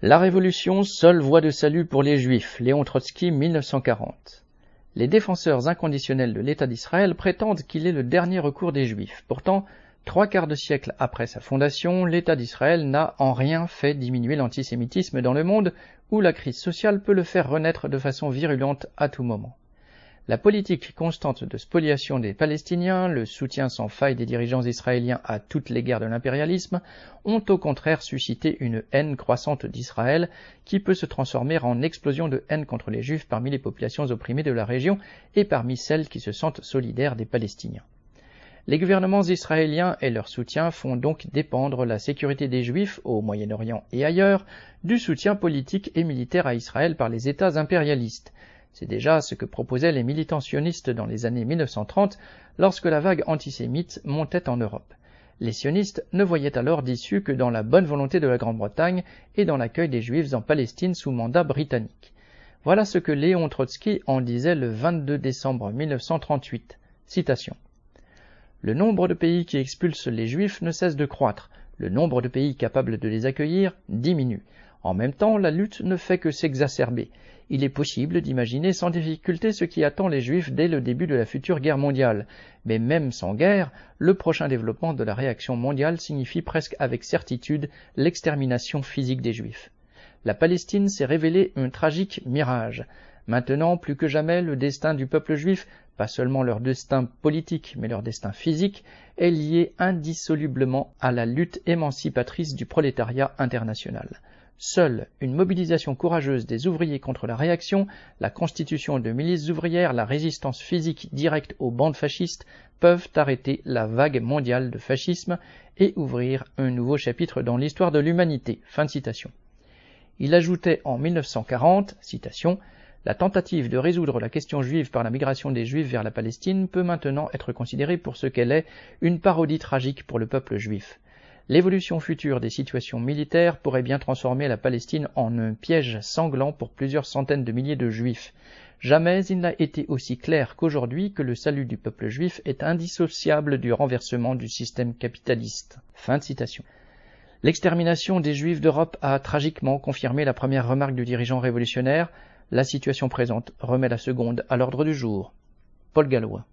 La Révolution, seule voie de salut pour les Juifs, Léon Trotsky, 1940. Les défenseurs inconditionnels de l'État d'Israël prétendent qu'il est le dernier recours des Juifs. Pourtant, trois quarts de siècle après sa fondation, l'État d'Israël n'a en rien fait diminuer l'antisémitisme dans le monde où la crise sociale peut le faire renaître de façon virulente à tout moment. La politique constante de spoliation des Palestiniens, le soutien sans faille des dirigeants israéliens à toutes les guerres de l'impérialisme, ont au contraire suscité une haine croissante d'Israël qui peut se transformer en explosion de haine contre les Juifs parmi les populations opprimées de la région et parmi celles qui se sentent solidaires des Palestiniens. Les gouvernements israéliens et leur soutien font donc dépendre la sécurité des Juifs au Moyen-Orient et ailleurs du soutien politique et militaire à Israël par les États impérialistes, c'est déjà ce que proposaient les militants sionistes dans les années 1930 lorsque la vague antisémite montait en Europe. Les sionistes ne voyaient alors d'issue que dans la bonne volonté de la Grande-Bretagne et dans l'accueil des Juifs en Palestine sous mandat britannique. Voilà ce que Léon Trotsky en disait le 22 décembre 1938. Citation. Le nombre de pays qui expulsent les Juifs ne cesse de croître, le nombre de pays capables de les accueillir diminue. En même temps, la lutte ne fait que s'exacerber il est possible d'imaginer sans difficulté ce qui attend les Juifs dès le début de la future guerre mondiale. Mais même sans guerre, le prochain développement de la réaction mondiale signifie presque avec certitude l'extermination physique des Juifs. La Palestine s'est révélée un tragique mirage. Maintenant, plus que jamais, le destin du peuple juif, pas seulement leur destin politique, mais leur destin physique, est lié indissolublement à la lutte émancipatrice du prolétariat international. Seule une mobilisation courageuse des ouvriers contre la réaction, la constitution de milices ouvrières, la résistance physique directe aux bandes fascistes peuvent arrêter la vague mondiale de fascisme et ouvrir un nouveau chapitre dans l'histoire de l'humanité. Il ajoutait en 1940, citation, la tentative de résoudre la question juive par la migration des juifs vers la Palestine peut maintenant être considérée pour ce qu'elle est, une parodie tragique pour le peuple juif. L'évolution future des situations militaires pourrait bien transformer la Palestine en un piège sanglant pour plusieurs centaines de milliers de juifs. Jamais il n'a été aussi clair qu'aujourd'hui que le salut du peuple juif est indissociable du renversement du système capitaliste. Fin de citation. L'extermination des juifs d'Europe a tragiquement confirmé la première remarque du dirigeant révolutionnaire. La situation présente remet la seconde à l'ordre du jour. Paul Gallois.